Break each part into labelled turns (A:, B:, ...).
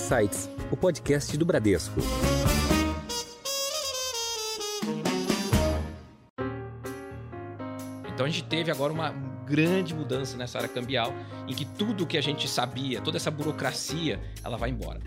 A: Insights, o podcast do Bradesco.
B: Então a gente teve agora uma grande mudança nessa área cambial, em que tudo que a gente sabia, toda essa burocracia, ela vai embora.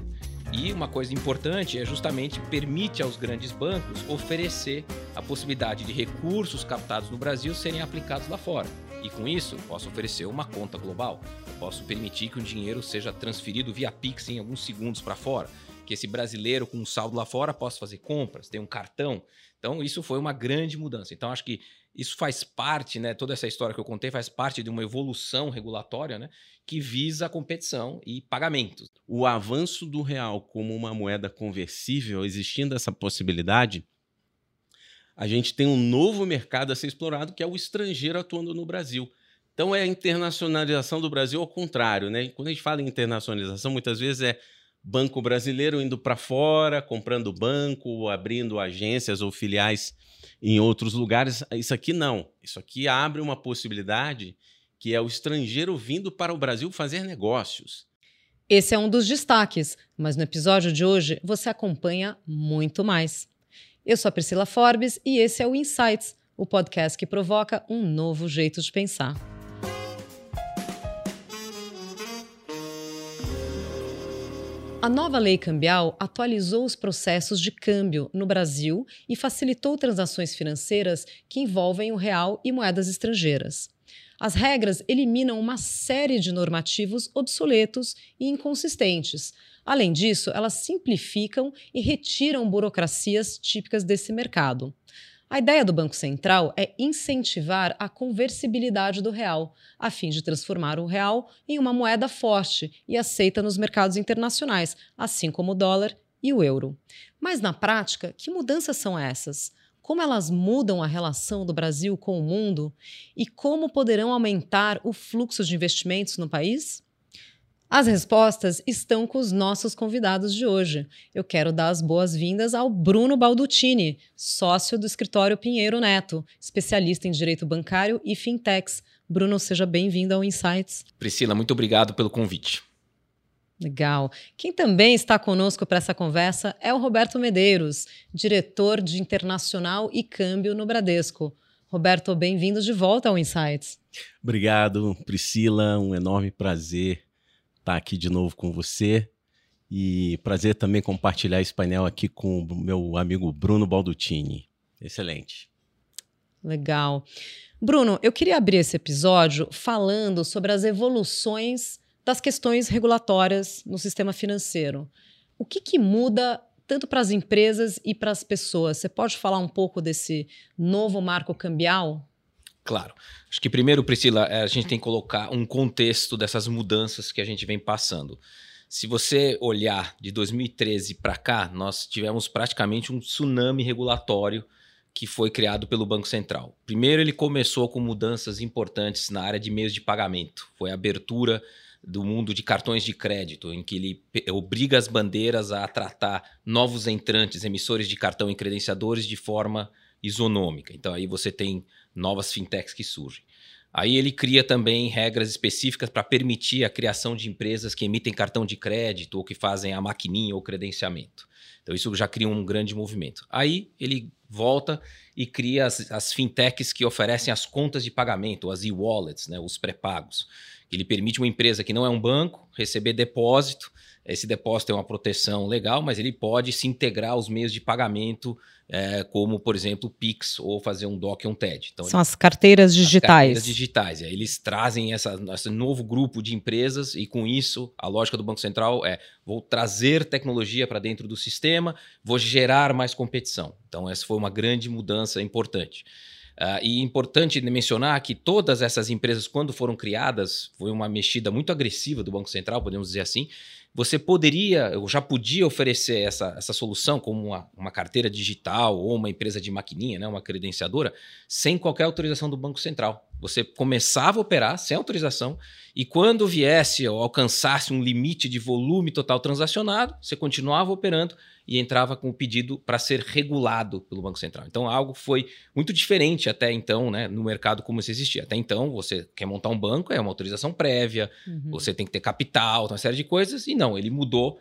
B: E uma coisa importante é justamente permite aos grandes bancos oferecer a possibilidade de recursos captados no Brasil serem aplicados lá fora. E com isso, posso oferecer uma conta global. Eu posso permitir que o dinheiro seja transferido via Pix em alguns segundos para fora. Que esse brasileiro com um saldo lá fora possa fazer compras, ter um cartão. Então, isso foi uma grande mudança. Então, acho que isso faz parte, né? Toda essa história que eu contei faz parte de uma evolução regulatória, né? Que visa a competição e pagamentos.
C: O avanço do real como uma moeda conversível, existindo essa possibilidade, a gente tem um novo mercado a ser explorado, que é o estrangeiro atuando no Brasil. Então é a internacionalização do Brasil ao contrário, né? Quando a gente fala em internacionalização, muitas vezes é banco brasileiro indo para fora, comprando banco, abrindo agências ou filiais em outros lugares. Isso aqui não. Isso aqui abre uma possibilidade que é o estrangeiro vindo para o Brasil fazer negócios.
D: Esse é um dos destaques, mas no episódio de hoje você acompanha muito mais. Eu sou a Priscila Forbes e esse é o Insights, o podcast que provoca um novo jeito de pensar. A nova lei cambial atualizou os processos de câmbio no Brasil e facilitou transações financeiras que envolvem o real e moedas estrangeiras. As regras eliminam uma série de normativos obsoletos e inconsistentes. Além disso, elas simplificam e retiram burocracias típicas desse mercado. A ideia do Banco Central é incentivar a conversibilidade do real, a fim de transformar o real em uma moeda forte e aceita nos mercados internacionais, assim como o dólar e o euro. Mas na prática, que mudanças são essas? Como elas mudam a relação do Brasil com o mundo e como poderão aumentar o fluxo de investimentos no país? As respostas estão com os nossos convidados de hoje. Eu quero dar as boas-vindas ao Bruno Baldutini, sócio do escritório Pinheiro Neto, especialista em direito bancário e fintechs. Bruno, seja bem-vindo ao Insights.
B: Priscila, muito obrigado pelo convite.
D: Legal. Quem também está conosco para essa conversa é o Roberto Medeiros, diretor de Internacional e Câmbio no Bradesco. Roberto, bem-vindo de volta ao Insights.
C: Obrigado, Priscila. Um enorme prazer estar aqui de novo com você. E prazer também compartilhar esse painel aqui com o meu amigo Bruno Baldutini. Excelente.
D: Legal. Bruno, eu queria abrir esse episódio falando sobre as evoluções das questões regulatórias no sistema financeiro. O que, que muda tanto para as empresas e para as pessoas? Você pode falar um pouco desse novo marco cambial?
B: Claro. Acho que primeiro, Priscila, é, a gente tem que colocar um contexto dessas mudanças que a gente vem passando. Se você olhar de 2013 para cá, nós tivemos praticamente um tsunami regulatório que foi criado pelo Banco Central. Primeiro, ele começou com mudanças importantes na área de meios de pagamento. Foi a abertura do mundo de cartões de crédito, em que ele obriga as bandeiras a tratar novos entrantes, emissores de cartão e credenciadores de forma isonômica. Então aí você tem novas fintechs que surgem. Aí ele cria também regras específicas para permitir a criação de empresas que emitem cartão de crédito ou que fazem a maquininha ou credenciamento. Então isso já cria um grande movimento. Aí ele volta e cria as, as fintechs que oferecem as contas de pagamento, as e-wallets, né, os pré-pagos. Ele permite uma empresa que não é um banco receber depósito esse depósito tem uma proteção legal, mas ele pode se integrar aos meios de pagamento, é, como, por exemplo, o Pix ou fazer um DOC ou um TED.
D: Então, São ele, as carteiras digitais. As carteiras
B: digitais. É, eles trazem essa, esse novo grupo de empresas e, com isso, a lógica do Banco Central é: vou trazer tecnologia para dentro do sistema, vou gerar mais competição. Então, essa foi uma grande mudança importante. Uh, e importante mencionar que todas essas empresas, quando foram criadas, foi uma mexida muito agressiva do Banco Central, podemos dizer assim, você poderia, eu já podia oferecer essa, essa solução como uma, uma carteira digital ou uma empresa de maquininha, né, uma credenciadora, sem qualquer autorização do Banco Central. Você começava a operar sem autorização e quando viesse ou alcançasse um limite de volume total transacionado, você continuava operando e entrava com o pedido para ser regulado pelo Banco Central. Então, algo foi muito diferente até então, né, no mercado como isso existia. Até então, você quer montar um banco, é uma autorização prévia, uhum. você tem que ter capital, uma série de coisas, e não, ele mudou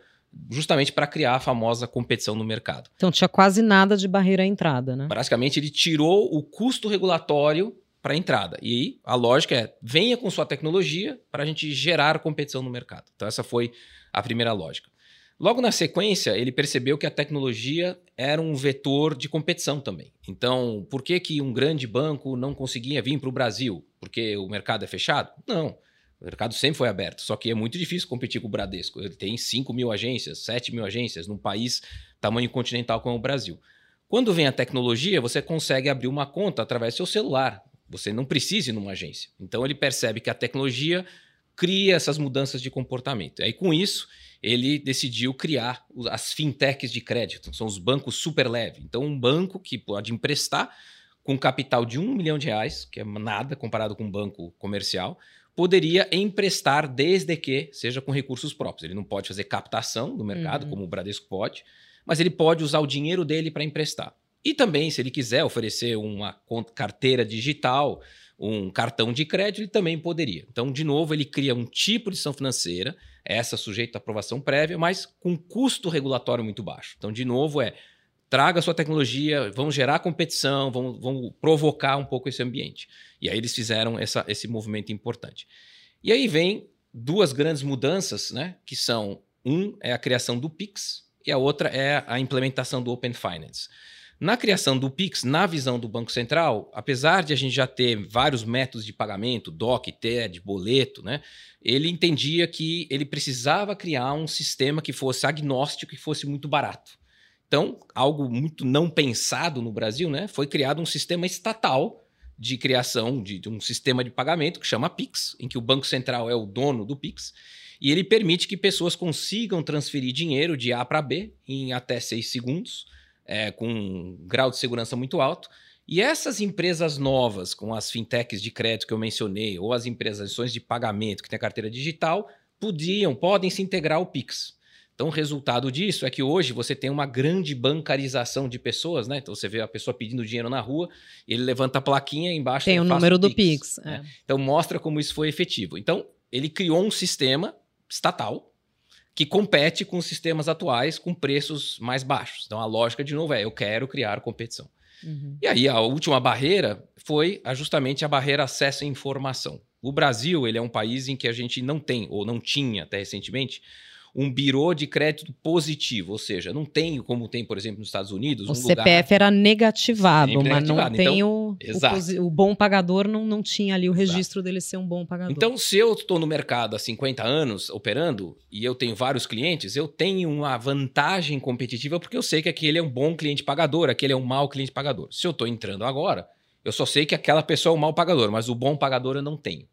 B: justamente para criar a famosa competição no mercado.
D: Então tinha quase nada de barreira à entrada, né?
B: Basicamente, ele tirou o custo regulatório para a entrada. E a lógica é: venha com sua tecnologia para a gente gerar competição no mercado. Então, essa foi a primeira lógica. Logo na sequência, ele percebeu que a tecnologia era um vetor de competição também. Então, por que, que um grande banco não conseguia vir para o Brasil? Porque o mercado é fechado? Não. O mercado sempre foi aberto, só que é muito difícil competir com o Bradesco. Ele tem 5 mil agências, 7 mil agências num país tamanho continental como o Brasil. Quando vem a tecnologia, você consegue abrir uma conta através do seu celular. Você não precisa ir numa agência. Então ele percebe que a tecnologia cria essas mudanças de comportamento. E aí, com isso, ele decidiu criar as fintechs de crédito, são os bancos super leve. Então, um banco que pode emprestar com capital de um milhão de reais, que é nada comparado com um banco comercial, poderia emprestar desde que seja com recursos próprios. Ele não pode fazer captação no mercado, uhum. como o Bradesco pode, mas ele pode usar o dinheiro dele para emprestar. E também, se ele quiser oferecer uma carteira digital, um cartão de crédito, ele também poderia. Então, de novo, ele cria um tipo de ação financeira, essa sujeita à aprovação prévia, mas com custo regulatório muito baixo. Então, de novo, é traga sua tecnologia, vamos gerar competição, vamos, vamos provocar um pouco esse ambiente. E aí eles fizeram essa, esse movimento importante. E aí vem duas grandes mudanças, né? Que são um é a criação do Pix e a outra é a implementação do Open Finance. Na criação do Pix, na visão do Banco Central, apesar de a gente já ter vários métodos de pagamento, DOC, TED, boleto, né, ele entendia que ele precisava criar um sistema que fosse agnóstico e fosse muito barato. Então, algo muito não pensado no Brasil, né, foi criado um sistema estatal de criação de, de um sistema de pagamento que chama Pix, em que o Banco Central é o dono do Pix, e ele permite que pessoas consigam transferir dinheiro de A para B em até seis segundos é, com um grau de segurança muito alto. E essas empresas novas, com as fintechs de crédito que eu mencionei, ou as empresas de pagamento que têm carteira digital, podiam, podem se integrar ao Pix. Então, o resultado disso é que hoje você tem uma grande bancarização de pessoas, né? Então, você vê a pessoa pedindo dinheiro na rua, ele levanta a plaquinha e embaixo
D: tem o número do Pix.
B: Pix né? é. Então, mostra como isso foi efetivo. Então, ele criou um sistema estatal que compete com os sistemas atuais com preços mais baixos. Então a lógica, de novo, é eu quero criar competição. Uhum. E aí a última barreira foi justamente a barreira acesso à informação. O Brasil ele é um país em que a gente não tem, ou não tinha até recentemente, um birô de crédito positivo, ou seja, não tem como tem, por exemplo, nos Estados Unidos.
D: O
B: um
D: CPF lugar... era negativado, mas negativado. não tem então, o, o, o, bom pagador, não, não tinha ali o registro exato. dele ser um bom pagador.
B: Então, se eu estou no mercado há 50 anos operando e eu tenho vários clientes, eu tenho uma vantagem competitiva porque eu sei que aquele é um bom cliente pagador, aquele é um mau cliente pagador. Se eu estou entrando agora, eu só sei que aquela pessoa é um mau pagador, mas o bom pagador eu não tenho.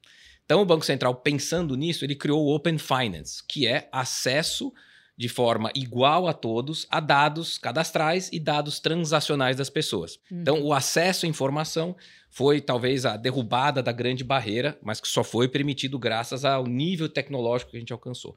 B: Então, o Banco Central, pensando nisso, ele criou o Open Finance, que é acesso de forma igual a todos a dados cadastrais e dados transacionais das pessoas. Uhum. Então, o acesso à informação foi talvez a derrubada da grande barreira, mas que só foi permitido graças ao nível tecnológico que a gente alcançou.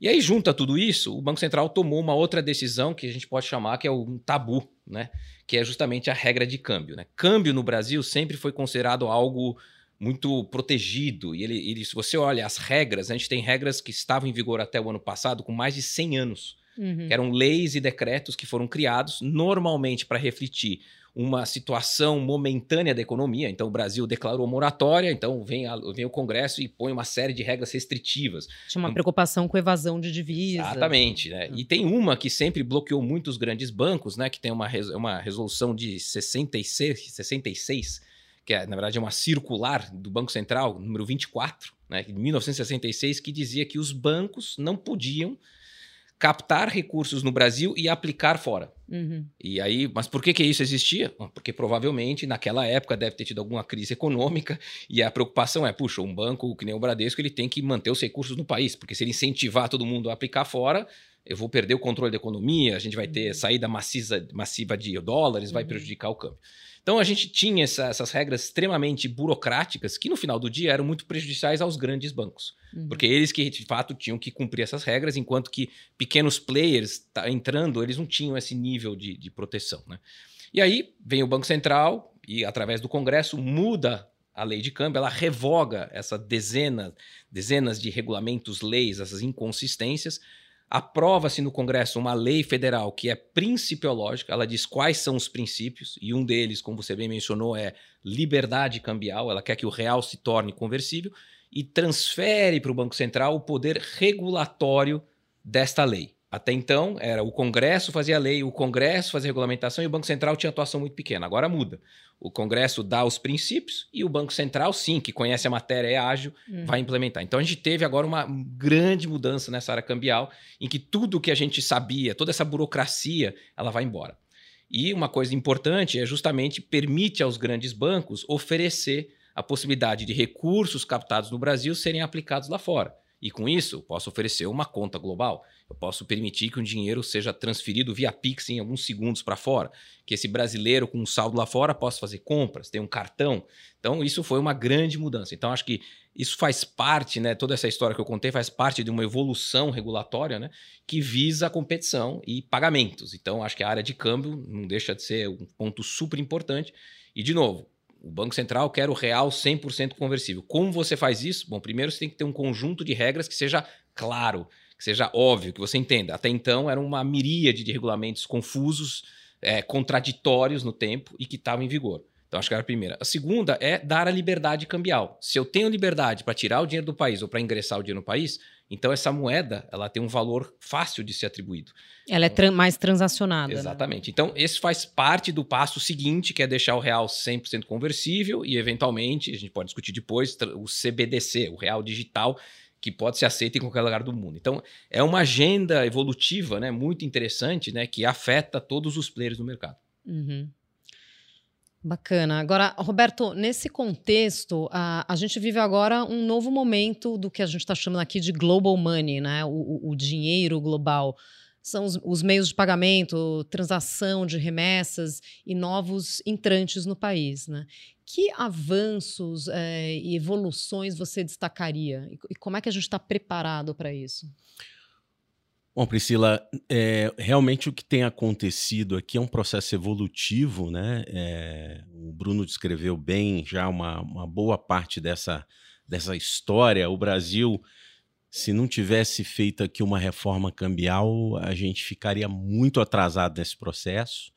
B: E aí, junto a tudo isso, o Banco Central tomou uma outra decisão que a gente pode chamar que é um tabu, né? Que é justamente a regra de câmbio. Né? Câmbio no Brasil sempre foi considerado algo muito protegido. E ele, ele, se você olha as regras, a gente tem regras que estavam em vigor até o ano passado com mais de 100 anos, uhum. que eram leis e decretos que foram criados normalmente para refletir uma situação momentânea da economia. Então, o Brasil declarou moratória, então vem, a, vem o Congresso e põe uma série de regras restritivas.
D: Tinha uma então, preocupação com evasão de divisas.
B: Exatamente. Né? Uhum. E tem uma que sempre bloqueou muitos grandes bancos, né? que tem uma, uma resolução de 66, 66 que é, na verdade é uma circular do Banco Central, número 24, né, de 1966, que dizia que os bancos não podiam captar recursos no Brasil e aplicar fora. Uhum. E aí, mas por que, que isso existia? Porque provavelmente naquela época deve ter tido alguma crise econômica e a preocupação é, puxa, um banco que nem o Bradesco ele tem que manter os recursos no país, porque se ele incentivar todo mundo a aplicar fora, eu vou perder o controle da economia, a gente vai ter uhum. saída maciça, massiva de dólares, vai uhum. prejudicar o câmbio. Então a gente tinha essa, essas regras extremamente burocráticas que no final do dia eram muito prejudiciais aos grandes bancos, uhum. porque eles que de fato tinham que cumprir essas regras, enquanto que pequenos players tá entrando, eles não tinham esse nível de, de proteção. Né? E aí vem o Banco Central e através do Congresso muda a lei de câmbio, ela revoga essa dezena, dezenas de regulamentos, leis, essas inconsistências, aprova-se no Congresso uma lei federal que é principiológica, ela diz quais são os princípios, e um deles, como você bem mencionou, é liberdade cambial, ela quer que o real se torne conversível e transfere para o Banco Central o poder regulatório desta lei. Até então, era o Congresso fazia lei, o Congresso fazia regulamentação e o Banco Central tinha atuação muito pequena. Agora muda. O Congresso dá os princípios e o Banco Central, sim, que conhece a matéria, é ágil, uhum. vai implementar. Então a gente teve agora uma grande mudança nessa área cambial, em que tudo que a gente sabia, toda essa burocracia, ela vai embora. E uma coisa importante é justamente permite aos grandes bancos oferecer a possibilidade de recursos captados no Brasil serem aplicados lá fora. E com isso, eu posso oferecer uma conta global. Eu posso permitir que o dinheiro seja transferido via Pix em alguns segundos para fora. Que esse brasileiro com um saldo lá fora possa fazer compras, ter um cartão. Então, isso foi uma grande mudança. Então, acho que isso faz parte, né? Toda essa história que eu contei faz parte de uma evolução regulatória, né? Que visa a competição e pagamentos. Então, acho que a área de câmbio não deixa de ser um ponto super importante. E, de novo, o Banco Central quer o real 100% conversível. Como você faz isso? Bom, primeiro você tem que ter um conjunto de regras que seja claro, que seja óbvio, que você entenda. Até então era uma miríade de regulamentos confusos, é, contraditórios no tempo e que estavam em vigor. Então, acho que era a primeira. A segunda é dar a liberdade cambial. Se eu tenho liberdade para tirar o dinheiro do país ou para ingressar o dinheiro no país, então essa moeda ela tem um valor fácil de ser atribuído.
D: Ela é tra mais transacionada.
B: Né? Exatamente. Né? Então, esse faz parte do passo seguinte, que é deixar o real 100% conversível e, eventualmente, a gente pode discutir depois, o CBDC, o real digital, que pode ser aceito em qualquer lugar do mundo. Então, é uma agenda evolutiva né, muito interessante né, que afeta todos os players do mercado.
D: Uhum. Bacana. Agora, Roberto, nesse contexto, a, a gente vive agora um novo momento do que a gente está chamando aqui de global money, né? O, o, dinheiro global. São os, os, meios de pagamento, transação de remessas e novos entrantes no país, né? Que avanços é, e evoluções você destacaria? E, e como é que a gente está preparado para isso?
C: Bom, Priscila, é, realmente o que tem acontecido aqui é um processo evolutivo, né? É, o Bruno descreveu bem já uma, uma boa parte dessa, dessa história. O Brasil, se não tivesse feito aqui uma reforma cambial, a gente ficaria muito atrasado nesse processo,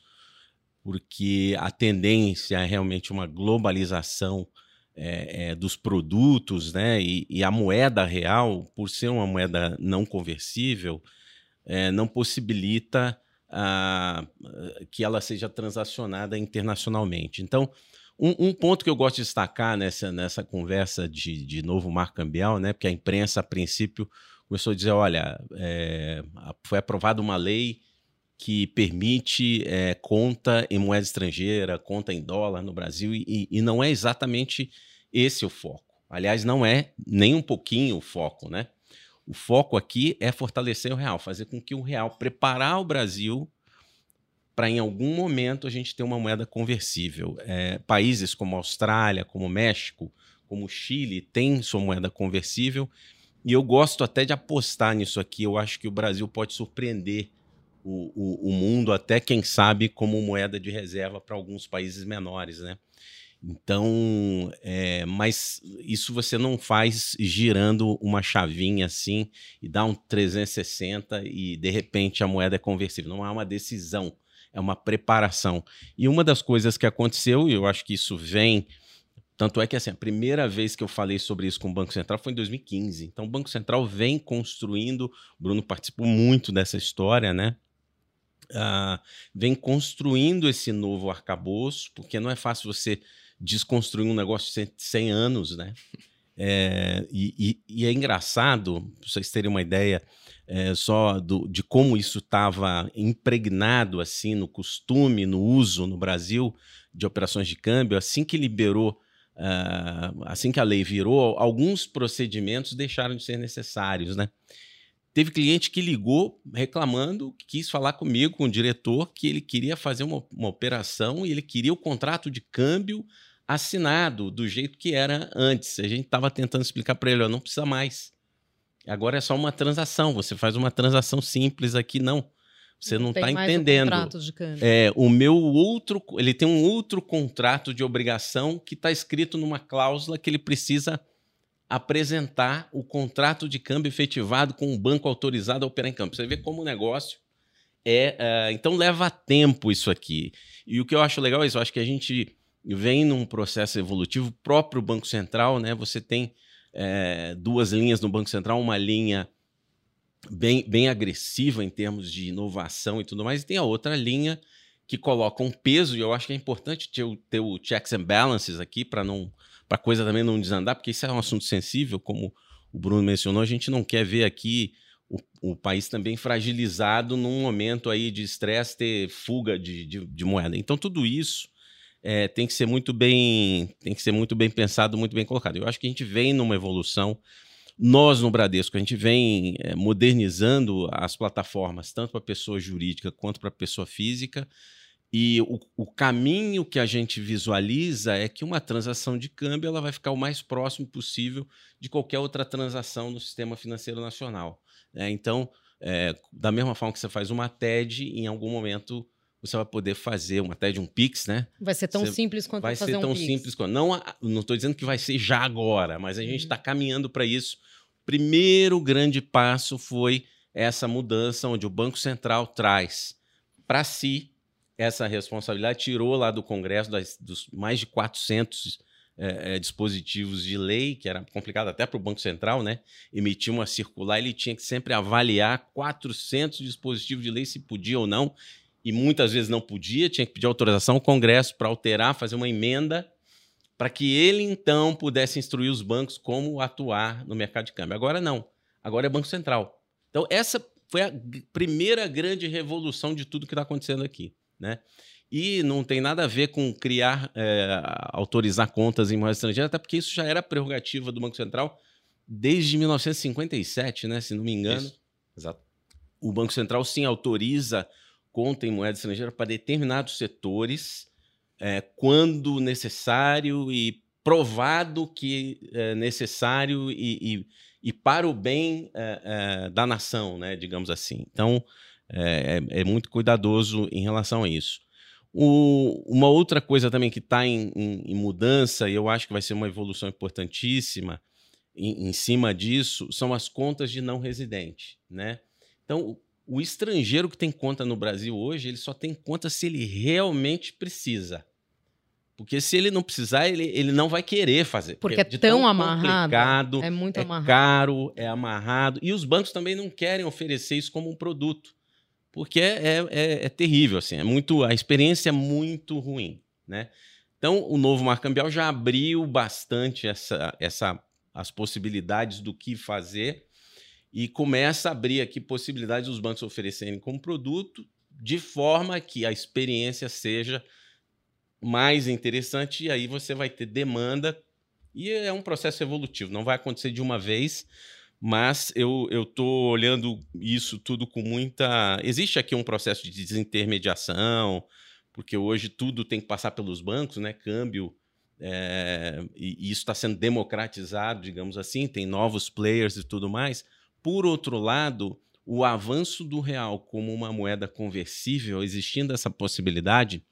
C: porque a tendência é realmente uma globalização é, é, dos produtos, né? E, e, a moeda real, por ser uma moeda não conversível, é, não possibilita ah, que ela seja transacionada internacionalmente. Então, um, um, ponto que eu gosto de destacar nessa, nessa conversa de, de novo marco cambial, né, porque a imprensa, a princípio, começou a dizer: olha, é, foi aprovada uma lei que permite é, conta em moeda estrangeira, conta em dólar no Brasil, e, e não é exatamente esse o foco. Aliás, não é nem um pouquinho o foco, né? O foco aqui é fortalecer o real, fazer com que o real preparar o Brasil para em algum momento a gente ter uma moeda conversível. É, países como Austrália, como México, como Chile têm sua moeda conversível e eu gosto até de apostar nisso aqui. Eu acho que o Brasil pode surpreender o, o, o mundo, até quem sabe, como moeda de reserva para alguns países menores, né? Então, é, mas isso você não faz girando uma chavinha assim e dá um 360 e de repente a moeda é conversível. Não é uma decisão, é uma preparação. E uma das coisas que aconteceu, e eu acho que isso vem. Tanto é que assim, a primeira vez que eu falei sobre isso com o Banco Central foi em 2015. Então, o Banco Central vem construindo, o Bruno participou muito dessa história, né? Uh, vem construindo esse novo arcabouço, porque não é fácil você desconstruir um negócio de 100 anos, né? É, e, e, é engraçado, para vocês terem uma ideia é, só do, de como isso estava impregnado assim no costume, no uso no Brasil de operações de câmbio, assim que liberou, uh, assim que a lei virou, alguns procedimentos deixaram de ser necessários, né? Teve cliente que ligou reclamando, quis falar comigo, com o diretor, que ele queria fazer uma, uma operação e ele queria o contrato de câmbio assinado do jeito que era antes. A gente estava tentando explicar para ele, ó, não precisa mais. Agora é só uma transação. Você faz uma transação simples aqui, não. Você não está entendendo. É, o meu outro, ele tem um outro contrato de obrigação que está escrito numa cláusula que ele precisa apresentar o contrato de câmbio efetivado com um banco autorizado a operar em câmbio. Você vê como o negócio é. Uh, então leva tempo isso aqui. E o que eu acho legal é isso. Eu acho que a gente vem num processo evolutivo próprio Banco Central, né? Você tem é, duas linhas no Banco Central, uma linha bem, bem agressiva em termos de inovação e tudo mais, e tem a outra linha que coloca um peso, e eu acho que é importante ter, ter o checks and balances aqui para não para coisa também não desandar, porque isso é um assunto sensível, como o Bruno mencionou, a gente não quer ver aqui o, o país também fragilizado num momento aí de estresse, ter fuga de, de, de, moeda. Então, tudo isso é, tem que ser muito bem tem que ser muito bem pensado, muito bem colocado. Eu acho que a gente vem numa evolução. Nós, no Bradesco, a gente vem é, modernizando as plataformas, tanto para pessoa jurídica quanto para pessoa física, e o, o, caminho que a gente visualiza é que uma transação de câmbio ela vai ficar o mais próximo possível de qualquer outra transação no sistema financeiro nacional. Né? Então, é, da mesma forma que você faz uma TED, em algum momento você vai poder fazer uma TED, um Pix, né?
D: Vai ser tão você simples quanto
C: vai
D: fazer
C: ser tão
D: um
C: simples quanto. Não, não estou dizendo que vai ser já agora, mas a gente está uhum. caminhando para isso. Primeiro grande passo foi essa mudança onde o Banco Central traz para si essa responsabilidade, tirou lá do Congresso das, dos mais de 400 é, é, dispositivos de lei, que era complicado até para o Banco Central, né? Emitir uma circular, ele tinha que sempre avaliar 400 dispositivos de lei se podia ou não, e muitas vezes não podia, tinha que pedir autorização ao Congresso para alterar, fazer uma emenda, para que ele então pudesse instruir os bancos como atuar no mercado de câmbio. Agora não, agora é Banco Central. Então, essa foi a primeira grande revolução de tudo que está acontecendo aqui. Né? E não tem nada a ver com criar, é, autorizar contas em moeda estrangeira, até porque isso já era prerrogativa do Banco Central desde 1957, né? se não me engano. Isso.
B: Exato.
C: O Banco Central sim autoriza conta em moeda estrangeira para determinados setores, é, quando necessário e provado que é necessário e, e, e para o bem é, é, da nação, né, digamos assim. Então, é, é, é muito cuidadoso em relação a isso. O, uma outra coisa também que está em, em, em, mudança, e eu acho que vai ser uma evolução importantíssima em, em, cima disso, são as contas de não residente. Né? Então, o, estrangeiro que tem conta no Brasil hoje, ele só tem conta se ele realmente precisa. Porque se ele não precisar, ele, ele não vai querer fazer.
D: Porque, porque é tão, tão
C: amarrado.
D: É muito
C: é
D: amarrado.
C: caro, é amarrado. E os bancos também não querem oferecer isso como um produto porque é, é, é, é, terrível, assim, é muito, a experiência é muito ruim, né? Então, o novo marco cambial já abriu bastante essa, essa, as possibilidades do que fazer e começa a abrir aqui possibilidades dos bancos oferecerem como produto de forma que a experiência seja mais interessante e aí você vai ter demanda e é um processo evolutivo, não vai acontecer de uma vez, mas eu estou olhando isso tudo com muita. Existe aqui um processo de desintermediação, porque hoje tudo tem que passar pelos bancos, né? Câmbio. É... e, isso está sendo democratizado, digamos assim, tem novos players e tudo mais. Por outro lado, o avanço do real como uma moeda conversível, existindo essa possibilidade,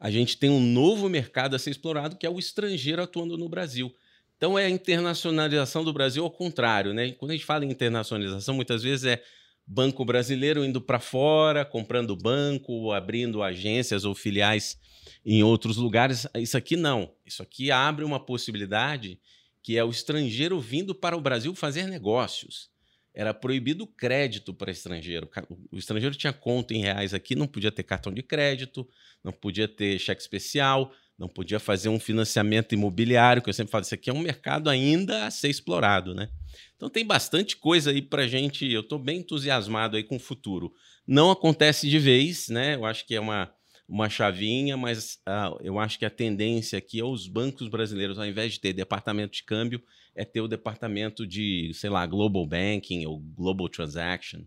C: a gente tem um novo mercado a ser explorado, que é o estrangeiro atuando no Brasil. Então é a internacionalização do Brasil ao contrário, né? Quando a gente fala em internacionalização, muitas vezes é banco brasileiro indo para fora, comprando banco, abrindo agências ou filiais em outros lugares. Isso aqui não. Isso aqui abre uma possibilidade que é o estrangeiro vindo para o Brasil fazer negócios. Era proibido crédito para estrangeiro. O estrangeiro tinha conta em reais aqui, não podia ter cartão de crédito, não podia ter cheque especial, não podia fazer um financiamento imobiliário, que eu sempre falo, isso aqui é um mercado ainda a ser explorado, né? Então tem bastante coisa aí para gente, eu estou bem entusiasmado aí com o futuro. Não acontece de vez, né? Eu acho que é uma, uma chavinha, mas uh, eu acho que a tendência aqui é os bancos brasileiros, ao invés de ter departamento de câmbio, é ter o departamento de, sei lá, Global Banking ou Global Transaction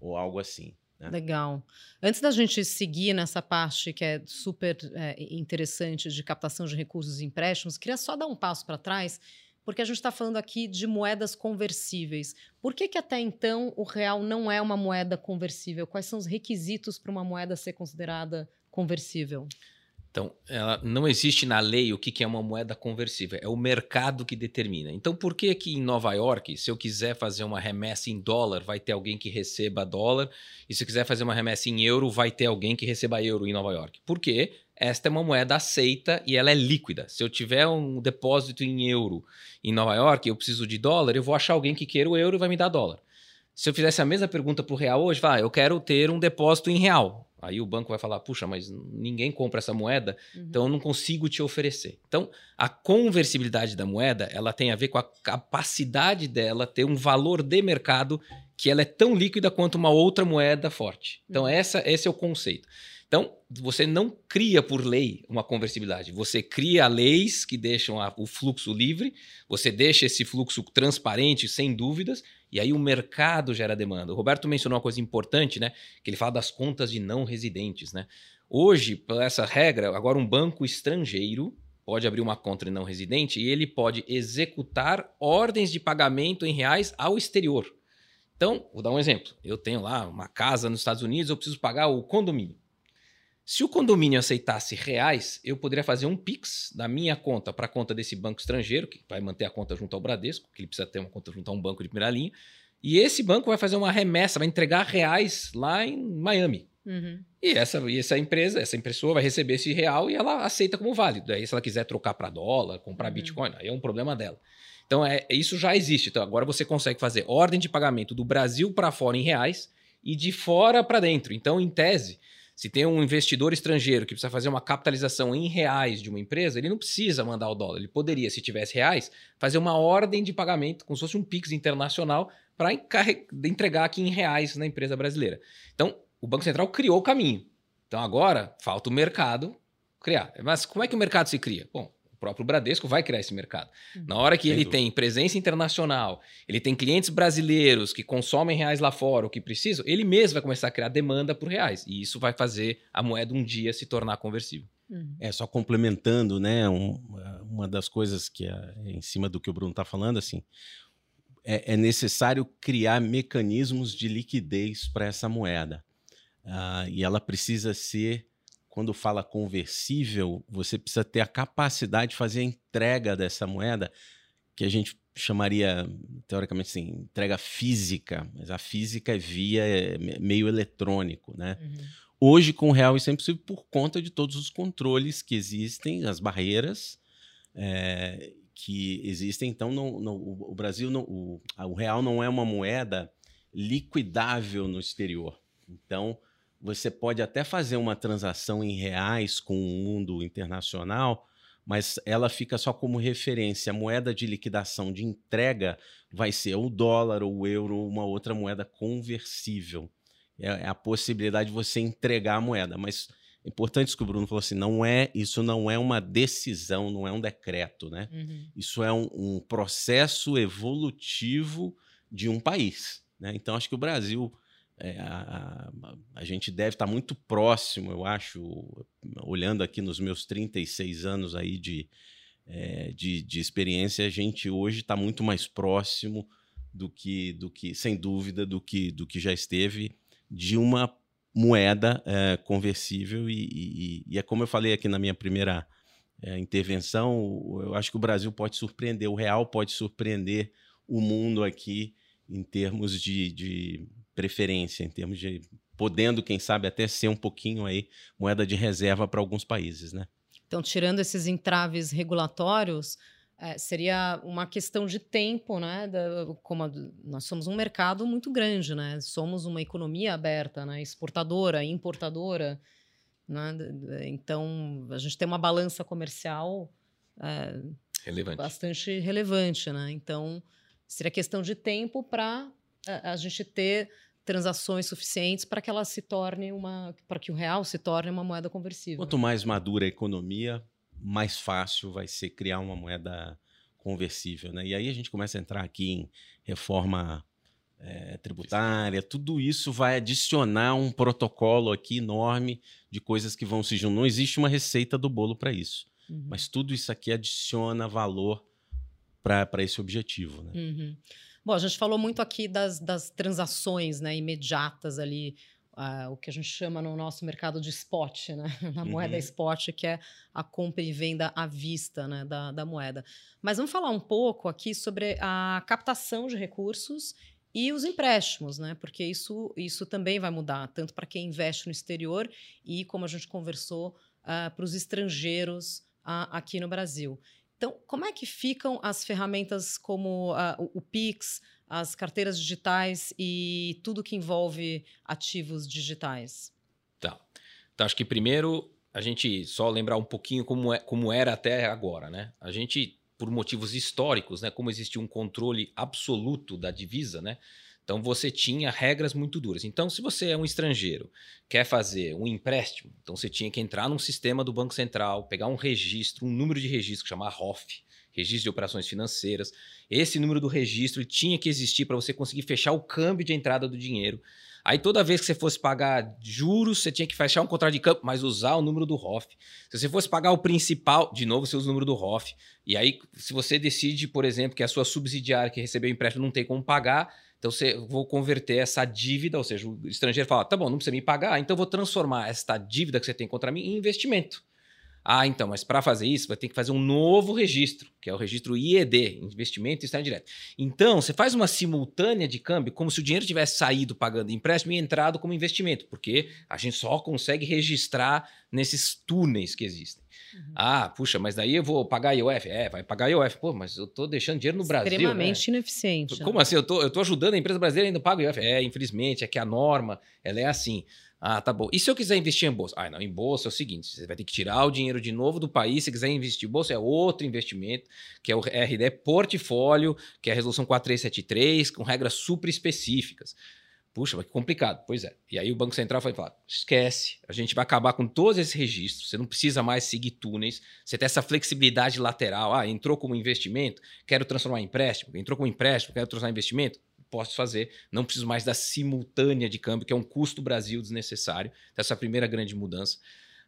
C: ou algo assim. Né?
D: Legal. Antes da gente seguir nessa parte que é super é, interessante de captação de recursos e empréstimos, queria só dar um passo para trás, porque a gente está falando aqui de moedas conversíveis. Por que, que até então o real não é uma moeda conversível? Quais são os requisitos para uma moeda ser considerada conversível?
B: Então, ela, não existe na lei o que, é uma moeda conversível, é o mercado que determina. Então, por que que em Nova York, se eu quiser fazer uma remessa em dólar, vai ter alguém que receba dólar, e se eu quiser fazer uma remessa em euro, vai ter alguém que receba euro em Nova York? Porque esta é uma moeda aceita e ela é líquida. Se eu tiver um depósito em euro em Nova York, eu preciso de dólar, eu vou achar alguém que queira o euro e vai me dar dólar. Se eu fizesse a mesma pergunta para o real hoje, vai, eu quero ter um depósito em real. Aí o banco vai falar: puxa, mas ninguém compra essa moeda, uhum. então eu não consigo te oferecer. Então, a conversibilidade da moeda ela tem a ver com a capacidade dela ter um valor de mercado que ela é tão líquida quanto uma outra moeda forte. Então, uhum. essa, esse é o conceito. Então, você não cria por lei uma conversibilidade, você cria leis que deixam a, o fluxo livre, você deixa esse fluxo transparente, sem dúvidas, e aí o mercado gera demanda. O Roberto mencionou uma coisa importante, né? Que ele fala das contas de não residentes, né? Hoje, por essa regra, agora um banco estrangeiro pode abrir uma conta de não residente e ele pode executar ordens de pagamento em reais ao exterior. Então, vou dar um exemplo. Eu tenho lá uma casa nos Estados Unidos, eu preciso pagar o condomínio. Se o condomínio aceitasse reais, eu poderia fazer um Pix da minha conta para a conta desse banco estrangeiro, que vai manter a conta junto ao Bradesco, que ele precisa ter uma conta junto a um banco de primeira linha. E esse banco vai fazer uma remessa, vai entregar reais lá em Miami. Uhum. E, essa, e essa empresa, essa impressora vai receber esse real e ela aceita como válido. Aí, se ela quiser trocar para dólar, comprar uhum. Bitcoin, aí é um problema dela. Então, é, isso já existe. Então, agora você consegue fazer ordem de pagamento do Brasil para fora em reais e de fora para dentro. Então, em tese, se tem um investidor estrangeiro que precisa fazer uma capitalização em reais de uma empresa, ele não precisa mandar o dólar. Ele poderia, se tivesse reais, fazer uma ordem de pagamento, como se fosse um PIX internacional, para entregar aqui em reais na empresa brasileira. Então, o Banco Central criou o caminho. Então, agora falta o mercado criar. Mas como é que o mercado se cria? Bom, o próprio Bradesco vai criar esse mercado. Uhum. Na hora que ele tem presença internacional, ele tem clientes brasileiros que consomem reais lá fora, o que precisam, ele mesmo vai começar a criar demanda por reais. E isso vai fazer a moeda um dia se tornar conversível.
C: Uhum. É, só complementando, né? Um, uma das coisas que é em cima do que o Bruno está falando, assim, é, é, necessário criar mecanismos de liquidez para essa moeda. Uh, e ela precisa ser quando fala conversível, você precisa ter a capacidade de fazer a entrega dessa moeda, que a gente chamaria, teoricamente, assim, entrega física, mas a física é via é meio eletrônico, né? Uhum. Hoje, com o real, isso é impossível por conta de todos os controles que existem, as barreiras é, que existem. Então, não, não, o Brasil, não, o, o real não é uma moeda liquidável no exterior. Então, você pode até fazer uma transação em reais com o mundo internacional, mas ela fica só como referência. A moeda de liquidação de entrega vai ser o dólar, ou o euro, ou uma outra moeda conversível. É, é a possibilidade de você entregar a moeda. Mas é importante isso que o Bruno falou assim: não é, isso não é uma decisão, não é um decreto, né? Uhum. Isso é um, um processo evolutivo de um país. Né? Então, acho que o Brasil é, a, a, a, gente deve estar muito próximo, eu acho, olhando aqui nos meus 36 anos aí de, é, de, de, experiência, a gente hoje está muito mais próximo do que, do que, sem dúvida, do que, do que já esteve de uma moeda é, conversível e, e, e, é como eu falei aqui na minha primeira é, intervenção, eu acho que o Brasil pode surpreender, o real pode surpreender o mundo aqui em termos de, de preferência, em termos de podendo, quem sabe, até ser um pouquinho aí moeda de reserva para alguns países, né?
D: Então, tirando esses entraves regulatórios, é, seria uma questão de tempo, né? Da, como a, nós somos um mercado muito grande, né? Somos uma economia aberta, né? Exportadora, importadora, né? Então, a gente tem uma balança comercial é, relevante. bastante relevante, né? Então, seria questão de tempo para a, a gente ter transações suficientes para que ela se torne uma, para que o real se torne uma moeda conversível.
C: Quanto mais madura a economia, mais fácil vai ser criar uma moeda conversível, né? E aí a gente começa a entrar aqui em reforma é, tributária, tudo isso vai adicionar um protocolo aqui enorme de coisas que vão se juntar. Não existe uma receita do bolo para isso, uhum. mas tudo isso aqui adiciona valor para esse objetivo, né?
D: Uhum. Bom, a gente falou muito aqui das, das transações né, imediatas ali, uh, o que a gente chama no nosso mercado de spot, né? Na moeda uhum. spot, que é a compra e venda à vista né? da, da moeda. Mas vamos falar um pouco aqui sobre a captação de recursos e os empréstimos, né? Porque isso, isso também vai mudar, tanto para quem investe no exterior e, como a gente conversou, uh, para os estrangeiros uh, aqui no Brasil. Então, como é que ficam as ferramentas como uh, o, o Pix, as carteiras digitais e tudo que envolve ativos digitais?
B: Tá. Então, acho que primeiro a gente só lembrar um pouquinho como, é, como era até agora, né? A gente, por motivos históricos, né? Como existia um controle absoluto da divisa, né? Então você tinha regras muito duras. Então, se você é um estrangeiro, quer fazer um empréstimo, então você tinha que entrar num sistema do Banco Central, pegar um registro, um número de registro que chama ROF, Registro de Operações Financeiras. Esse número do registro tinha que existir para você conseguir fechar o câmbio de entrada do dinheiro. Aí toda vez que você fosse pagar juros, você tinha que fechar um contrato de campo, mas usar o número do ROF. Se você fosse pagar o principal, de novo, você usa o número do ROF. E aí, se você decide, por exemplo, que a sua subsidiária que recebeu o empréstimo não tem como pagar, então você vou converter essa dívida, ou seja, o estrangeiro fala: tá bom, não precisa me pagar, então vou transformar esta dívida que você tem contra mim em investimento. Ah, então, mas para fazer isso, vai ter que fazer um novo registro, que é o registro IED, Investimento Externo Direto. Então, você faz uma simultânea de câmbio, como se o dinheiro tivesse saído pagando empréstimo e entrado como investimento, porque a gente só consegue registrar nesses túneis que existem. Uhum. Ah, puxa, mas daí eu vou pagar IOF? É, vai pagar IOF. Pô, mas eu estou deixando dinheiro no Brasil.
D: Extremamente né? ineficiente.
B: Como né? assim? Eu tô, eu tô ajudando a empresa brasileira e ainda pago IOF? É, infelizmente, é que a norma ela é assim. Ah, tá bom. E se eu quiser investir em bolsa? Ah, não, em bolsa é o seguinte: você vai ter que tirar o dinheiro de novo do país. Se quiser investir em bolsa, é outro investimento, que é o RD Portfólio, que é a resolução 4373, com regras super específicas. Puxa, mas que complicado. Pois é. E aí o Banco Central vai falar: esquece, a gente vai acabar com todos esses registros, você não precisa mais seguir túneis, você tem essa flexibilidade lateral. Ah, entrou como investimento, quero transformar em empréstimo, entrou como empréstimo, quero transformar em investimento posso fazer, não preciso mais da simultânea de câmbio, que é um custo Brasil desnecessário. Então, essa é a primeira grande mudança.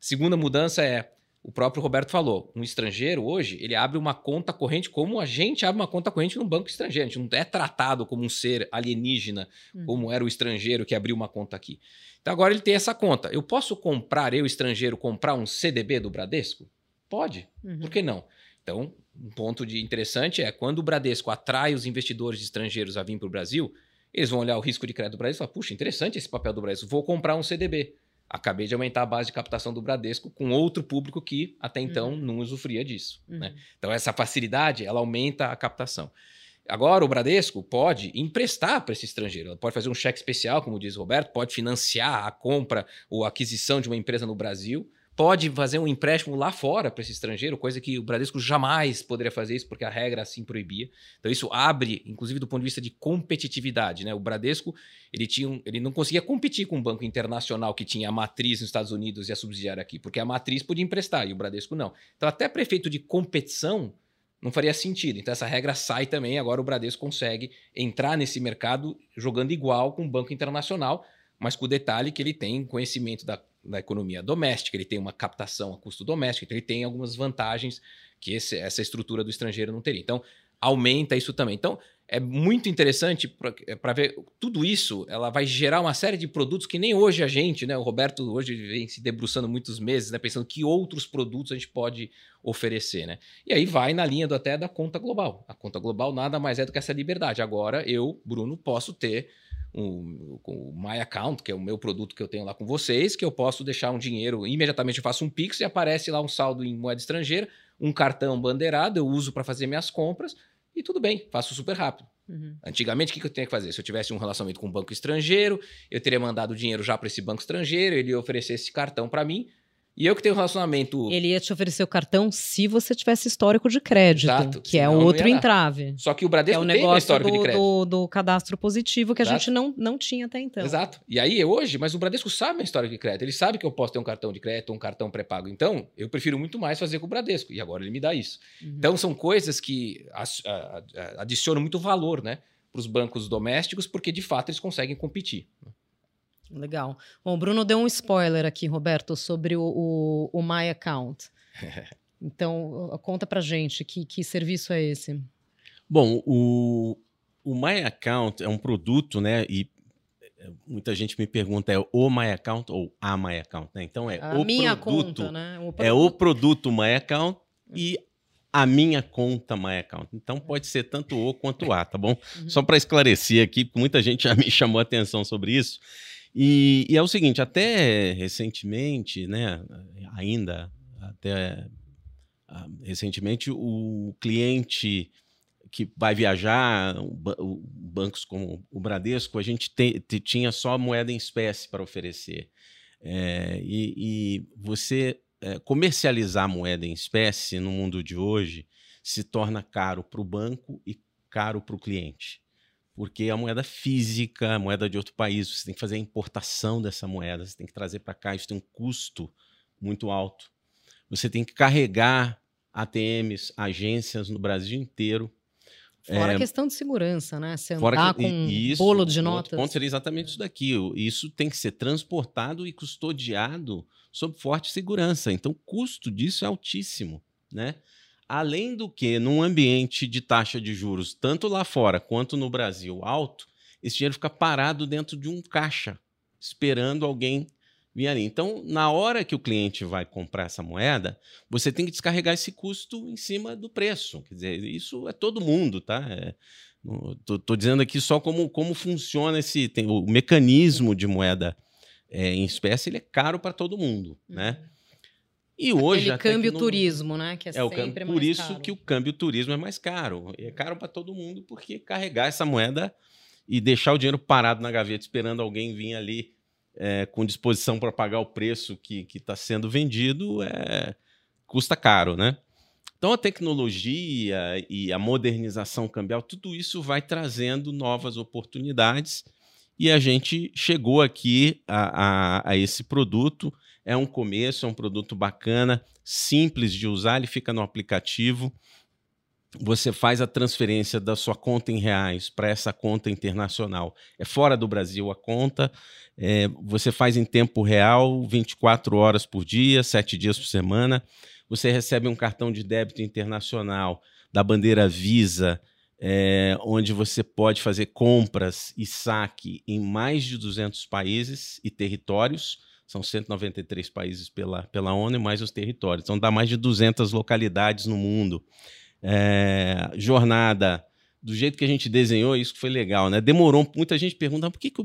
B: Segunda mudança é, o próprio Roberto falou, um estrangeiro hoje, ele abre uma conta corrente como a gente abre uma conta corrente num banco estrangeiro. A gente não é tratado como um ser alienígena, uhum. como era o estrangeiro que abriu uma conta aqui. Então agora ele tem essa conta. Eu posso comprar, eu estrangeiro, comprar um CDB do Bradesco? Pode. Uhum. Por que não? Então, um ponto de interessante é quando o Bradesco atrai os investidores estrangeiros a vir para o Brasil, eles vão olhar o risco de crédito do Bradesco e falar: puxa, interessante esse papel do Bradesco, vou comprar um CDB. Acabei de aumentar a base de captação do Bradesco com outro público que até então uhum. não usufria disso. Né? Uhum. Né? Então, essa facilidade ela aumenta a captação. Agora, o Bradesco pode emprestar para esse estrangeiro. Pode fazer um cheque especial, como diz o Roberto, pode financiar a compra ou a aquisição de uma empresa no Brasil pode fazer um empréstimo lá fora para esse estrangeiro, coisa que o Bradesco jamais poderia fazer isso, porque a regra assim proibia. Então isso abre, inclusive do ponto de vista de competitividade. Né? O Bradesco ele, tinha um, ele não conseguia competir com um banco internacional que tinha a matriz nos Estados Unidos e a subsidiária aqui, porque a matriz podia emprestar e o Bradesco não. Então até prefeito de competição não faria sentido. Então essa regra sai também, agora o Bradesco consegue entrar nesse mercado jogando igual com o banco internacional, mas com o detalhe que ele tem conhecimento da da economia doméstica, ele tem uma captação a custo doméstico, então ele tem algumas vantagens que esse, essa estrutura do estrangeiro não teria. Então, aumenta isso também. Então, é muito interessante para ver tudo isso. Ela vai gerar uma série de produtos que nem hoje a gente, né? O Roberto hoje vem se debruçando muitos meses, né? Pensando que outros produtos a gente pode oferecer, né? E aí vai na linha do até da conta global. A conta global nada mais é do que essa liberdade. Agora eu, Bruno, posso ter um, o My Account, que é o meu produto que eu tenho lá com vocês, que eu posso deixar um dinheiro, imediatamente eu faço um Pix e aparece lá um saldo em moeda estrangeira, um cartão bandeirado, eu uso para fazer minhas compras e tudo bem, faço super rápido. Uhum. Antigamente, o que eu tinha que fazer? Se eu tivesse um relacionamento com um banco estrangeiro, eu teria mandado o dinheiro já para esse banco estrangeiro, ele ia oferecer esse cartão para mim, e eu que tenho um relacionamento.
D: Ele ia te oferecer o cartão se você tivesse histórico de crédito, Exato, que é outro entrave.
B: Só que o Bradesco
D: é
B: o tem um histórico
D: do,
B: de crédito.
D: Do, do cadastro positivo que Exato. a gente não, não tinha até então.
B: Exato. E aí, hoje, mas o Bradesco sabe a história de crédito. Ele sabe que eu posso ter um cartão de crédito, um cartão pré-pago. Então, eu prefiro muito mais fazer com o Bradesco. E agora ele me dá isso. Uhum. Então, são coisas que adicionam muito valor, né? Para os bancos domésticos, porque de fato eles conseguem competir.
D: Legal. Bom, o Bruno deu um spoiler aqui, Roberto, sobre o, o, o My Account. Então, conta pra gente, que, que serviço é esse?
C: Bom, o, o My Account é um produto, né? E muita gente me pergunta, é o My Account ou a My Account, né? Então é
D: A
C: o
D: minha
C: produto,
D: conta, né? O
C: é o produto My Account e a minha conta My Account. Então pode ser tanto o quanto a, tá bom?
D: Uhum.
C: Só para esclarecer aqui, porque muita gente já me chamou a atenção sobre isso. E, e é o seguinte, até recentemente, né, ainda até ah, recentemente o cliente que vai viajar, o- bancos como o Bradesco, a gente te- te- tinha só moeda em espécie para oferecer. É, e, e você é, comercializar moeda em espécie no mundo de hoje se torna caro para o banco e caro para o cliente. Porque a moeda física, a moeda de outro país, você tem que fazer a importação dessa moeda, você tem que trazer para cá, isso tem um custo muito alto. Você tem que carregar ATMs, agências no Brasil inteiro.
D: Fora
C: É,
D: a questão de segurança, né? Você
C: Fora
D: andar
C: que-
D: com
C: isso,
D: bolo de
C: o
D: notas.
C: ponto seria exatamente isso daqui. O- Isso tem que ser transportado e custodiado sob forte segurança. Então, o custo disso é altíssimo, né? Além do que, num ambiente de taxa de juros, tanto lá fora quanto no Brasil, alto, esse dinheiro fica parado dentro de um caixa, esperando alguém vir ali. Então, na hora que o cliente vai comprar essa moeda, você tem que descarregar esse custo em cima do preço. Quer dizer, isso é todo mundo, tá? É, tô, tô dizendo aqui só como, como funciona esse tem, o mecanismo de moeda é, em espécie, ele é caro para todo mundo, né? E hoje
D: Aquele câmbio
C: não-
D: turismo, né? Que é,
C: é o câmbio, por isso
D: caro.
C: que o câmbio turismo é mais caro. E é caro para todo mundo porque carregar essa moeda e deixar o dinheiro parado na gaveta esperando alguém vir ali é, com disposição para pagar o preço que está sendo vendido é, custa caro, né? Então a tecnologia e a modernização cambial, tudo isso vai trazendo novas oportunidades e a gente chegou aqui a, a- a esse produto. É um começo, é um produto bacana, simples de usar, ele fica no aplicativo. Você faz a transferência da sua conta em reais para essa conta internacional. É fora do Brasil a conta. é, você faz em tempo real, 24 horas por dia, 7 dias por semana. Você recebe um cartão de débito internacional da bandeira Visa, é, onde você pode fazer compras e saque em mais de 200 países e territórios. São 193 países pela, pela ONU, mais os territórios. Então, dá mais de 200 localidades no mundo. É, jornada do jeito que a gente desenhou, isso foi legal, né? Demorou, muita gente pergunta por que, que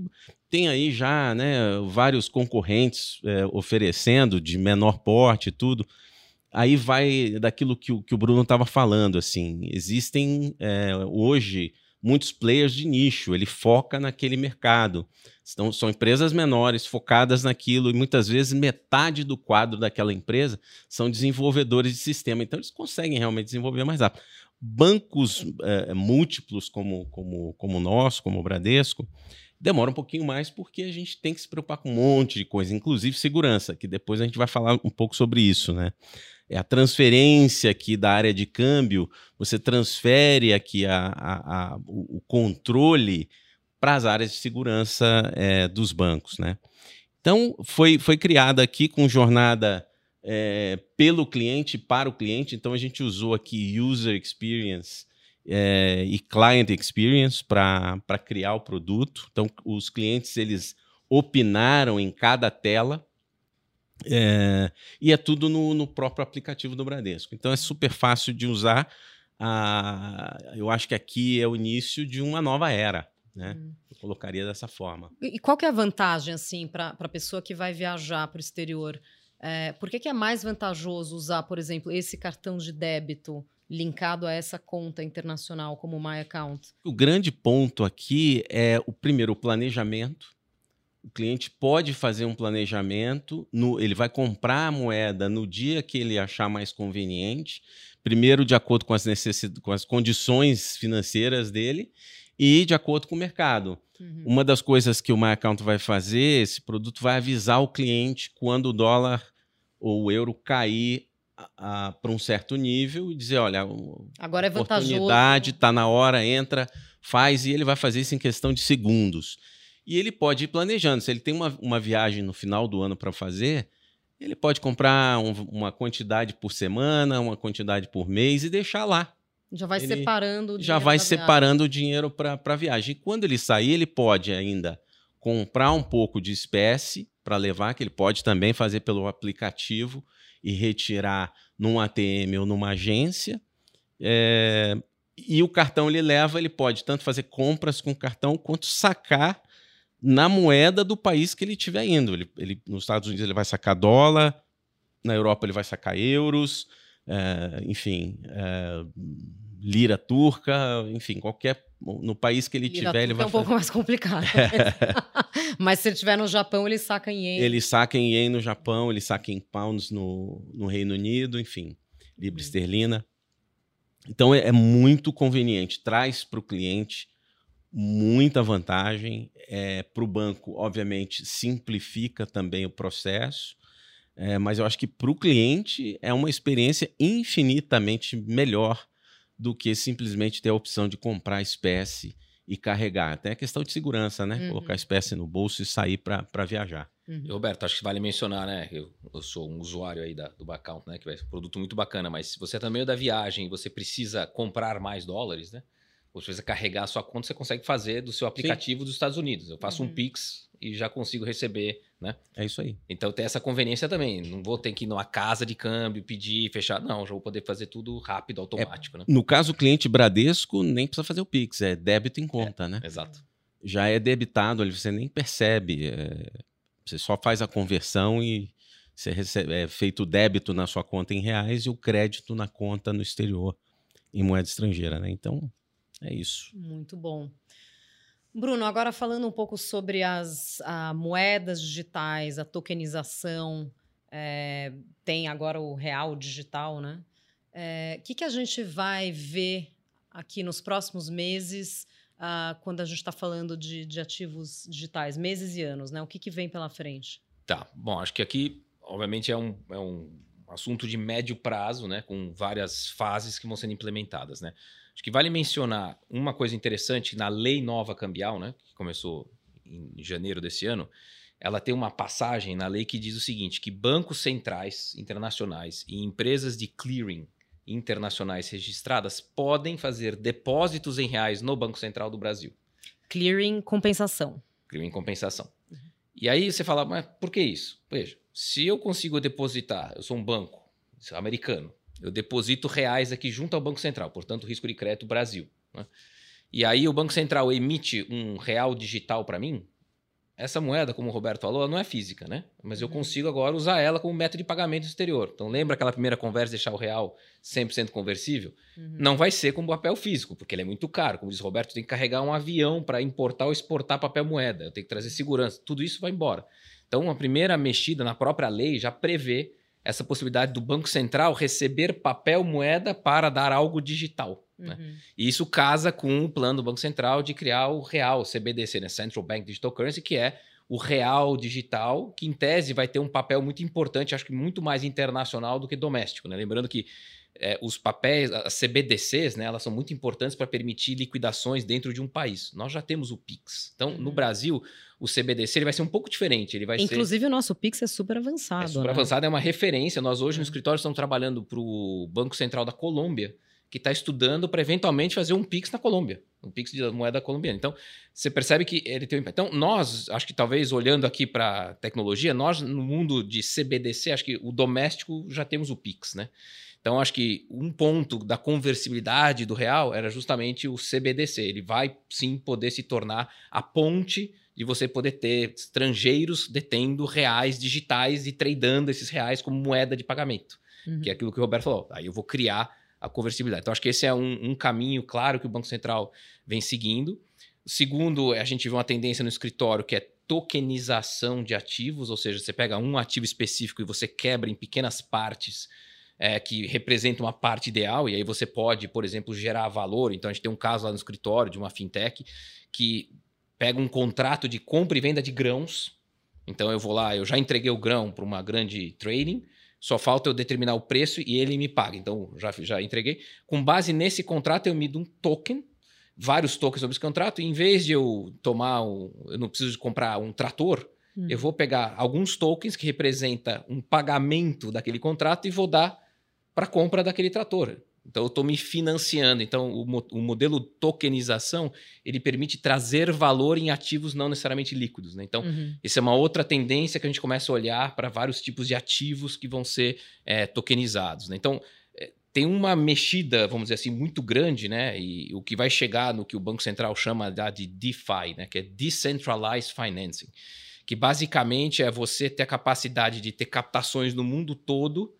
C: tem aí já né, vários concorrentes é, oferecendo de menor porte e tudo. Aí vai daquilo que o, que o Bruno estava falando, assim, existem é, hoje muitos players de nicho, ele foca naquele mercado. Então, são empresas menores, focadas naquilo, e muitas vezes metade do quadro daquela empresa são desenvolvedores de sistema. Então, eles conseguem realmente desenvolver mais rápido. Bancos é, múltiplos como, como, como o nosso, como o Bradesco, demora um pouquinho mais porque a gente tem que se preocupar com um monte de coisa, inclusive segurança, que depois a gente vai falar um pouco sobre isso, né? É a transferência aqui da área de câmbio, você transfere aqui a, a, a, o, o controle para as áreas de segurança é, dos bancos, né? Então, foi, foi criada aqui com jornada é, pelo cliente para o cliente. Então, a gente usou aqui User Experience é, e Client Experience para criar o produto. Então, os clientes, eles opinaram em cada tela. E é tudo no, no, próprio aplicativo do Bradesco. Então, é super fácil de usar. Ah, eu acho que aqui é o início de uma nova era. Né? Hum. Eu colocaria dessa forma.
D: E qual que é a vantagem, assim, para a pessoa que vai viajar para o exterior? É, por que, que é mais vantajoso usar, por exemplo, esse cartão de débito linkado a essa conta internacional como My Account?
C: O grande ponto aqui é o primeiro o planejamento. O cliente pode fazer um planejamento, no, ele vai comprar a moeda no dia que ele achar mais conveniente, primeiro de acordo com as, necessidades, com as condições financeiras dele, e de acordo com o mercado. Uhum. Uma das coisas que o My Account vai fazer, esse produto vai avisar o cliente quando o dólar ou o euro cair para um certo nível e dizer, olha,
D: agora é
C: oportunidade, está na hora, entra, faz, e ele vai fazer isso em questão de segundos. E ele pode ir planejando. Se ele tem uma, uma viagem no final do ano para fazer, ele pode comprar um, uma quantidade por semana, uma quantidade por mês e deixar lá.
D: Já vai ele separando o
C: Já vai separando o dinheiro para a viagem. E quando ele sair, ele pode ainda comprar um pouco de espécie para levar, que ele pode também fazer pelo aplicativo e retirar num ATM ou numa agência. É, e o cartão ele leva, ele pode tanto fazer compras com cartão quanto sacar na moeda do país que ele estiver indo. Ele, ele, nos Estados Unidos ele vai sacar dólar, na Europa ele vai sacar euros, é, enfim, é, lira turca, enfim, qualquer no país que ele lira tiver, ele vai.
D: É um pouco mais complicado. Mas se ele estiver no Japão, ele saca em ien.
C: Ele saca em ien no Japão, ele saca em pounds no, no Reino Unido, enfim, libra uhum. esterlina. Então é, é muito conveniente, traz para o cliente muita vantagem. É, para o banco, obviamente, simplifica também o processo. É, mas eu acho que para o cliente é uma experiência infinitamente melhor do que simplesmente ter a opção de comprar espécie e carregar. Até a questão de segurança, né? Uhum. Colocar espécie no bolso e sair para viajar.
B: Uhum. Roberto, acho que vale mencionar, né? Eu, eu sou um usuário aí da, do Bacount, né? Que é um produto muito bacana, mas se você é também da viagem você precisa comprar mais dólares, né? Ou se você carregar a sua conta, você consegue fazer do seu aplicativo Sim. dos Estados Unidos. Eu faço uhum. um Pix e já consigo receber, né?
C: É isso aí.
B: Então tem essa conveniência também. Não vou ter que ir numa casa de câmbio, pedir, fechar. Não, já vou poder fazer tudo rápido, automático,
C: é,
B: né?
C: No caso, o cliente Bradesco nem precisa fazer o Pix, é débito em conta,
B: é,
C: né?
B: Exato.
C: Já é debitado, ali você nem percebe. É... Você só faz a conversão e você recebe, é feito o débito na sua conta em reais e o crédito na conta no exterior em moeda estrangeira, né? Então, é isso.
D: Muito bom. Bruno, agora falando um pouco sobre as moedas digitais, a tokenização, é, tem agora o real digital, né? O é, que, que a gente vai ver aqui nos próximos meses uh, quando a gente está falando de, de, ativos digitais, meses e anos, né? O que, que vem pela frente?
B: Tá, bom, acho que aqui, obviamente, é um, é um assunto de médio prazo, né? Com várias fases que vão sendo implementadas, né? Acho que vale mencionar uma coisa interessante na lei nova cambial, né, que começou em janeiro desse ano. Ela tem uma passagem na lei que diz o seguinte: que bancos centrais internacionais e empresas de clearing internacionais registradas podem fazer depósitos em reais no Banco Central do Brasil.
D: Clearing compensação.
B: Clearing compensação. Uhum. E aí você fala, mas por que isso? Veja, se eu consigo depositar, eu sou um banco americano, eu deposito reais aqui junto ao Banco Central, portanto, risco de crédito Brasil. Né? E aí o Banco Central emite um real digital para mim. Essa moeda, como o Roberto falou, não é física, né? Mas eu uhum. consigo agora usar ela como método de pagamento exterior. Então, lembra aquela primeira conversa, deixar o real 100% conversível? Uhum. Não vai ser como papel físico, porque ele é muito caro. Como diz o Roberto, tem que carregar um avião para importar ou exportar papel moeda. Eu tenho que trazer segurança. Tudo isso vai embora. Então, a primeira mexida na própria lei já prevê essa possibilidade do Banco Central receber papel moeda para dar algo digital. Né? Uhum. Né? E isso casa com o plano do Banco Central de criar o real, o CBDC, né? Central Bank Digital Currency, que é o real digital, que em tese vai ter um papel muito importante, acho que muito mais internacional do que doméstico. Né? Lembrando que é, os papéis, as CBDCs, né, elas são muito importantes para permitir liquidações dentro de um país. Nós já temos o Pix. Então, uhum. no Brasil, o CBDC ele vai ser um pouco diferente. Ele vai
D: Inclusive,
B: ser...
D: o nosso Pix é super avançado. É
B: super
D: né?
B: avançado, é uma referência. Nós hoje no uhum. escritório estamos trabalhando para o Banco Central da Colômbia, que está estudando para eventualmente fazer um Pix na Colômbia, um Pix de moeda colombiana. Então, você percebe que ele tem um impacto. Então, nós, acho que talvez olhando aqui para tecnologia, nós no mundo de CBDC, acho que o doméstico já temos o Pix, né? Então, acho que um ponto da conversibilidade do real era justamente o CBDC. Ele vai sim poder se tornar a ponte de você poder ter estrangeiros detendo reais digitais e tradando esses reais como moeda de pagamento, uhum. que é aquilo que o Roberto falou. Aí eu vou criar a conversibilidade. Então, acho que esse é um, um caminho claro que o Banco Central vem seguindo. Segundo, a gente vê uma tendência no escritório que é tokenização de ativos, ou seja, você pega um ativo específico e você quebra em pequenas partes é, que representa uma parte ideal, e aí você pode, por exemplo, gerar valor. Então, a gente tem um caso lá no escritório de uma fintech que pega um contrato de compra e venda de grãos. Então, eu vou lá, eu já entreguei o grão para uma grande trading, só falta eu determinar o preço e ele me paga. Então, já, já entreguei. Com base nesse contrato, eu mido um token, vários tokens sobre esse contrato, e em vez de eu tomar, um, eu não preciso comprar um trator, hum. eu vou pegar alguns tokens que representa um pagamento daquele contrato e vou dar para compra daquele trator. Então eu estou me financiando. Então o, o, modelo tokenização ele permite trazer valor em ativos não necessariamente líquidos. Né? Então uhum. essa é uma outra tendência que a gente começa a olhar para vários tipos de ativos que vão ser é, tokenizados. Né? Então é, tem uma mexida, vamos dizer assim, muito grande, né? E o que vai chegar no que o Banco Central chama de DeFi, né? Que é Decentralized Financing, que basicamente é você ter a capacidade de ter captações no mundo todo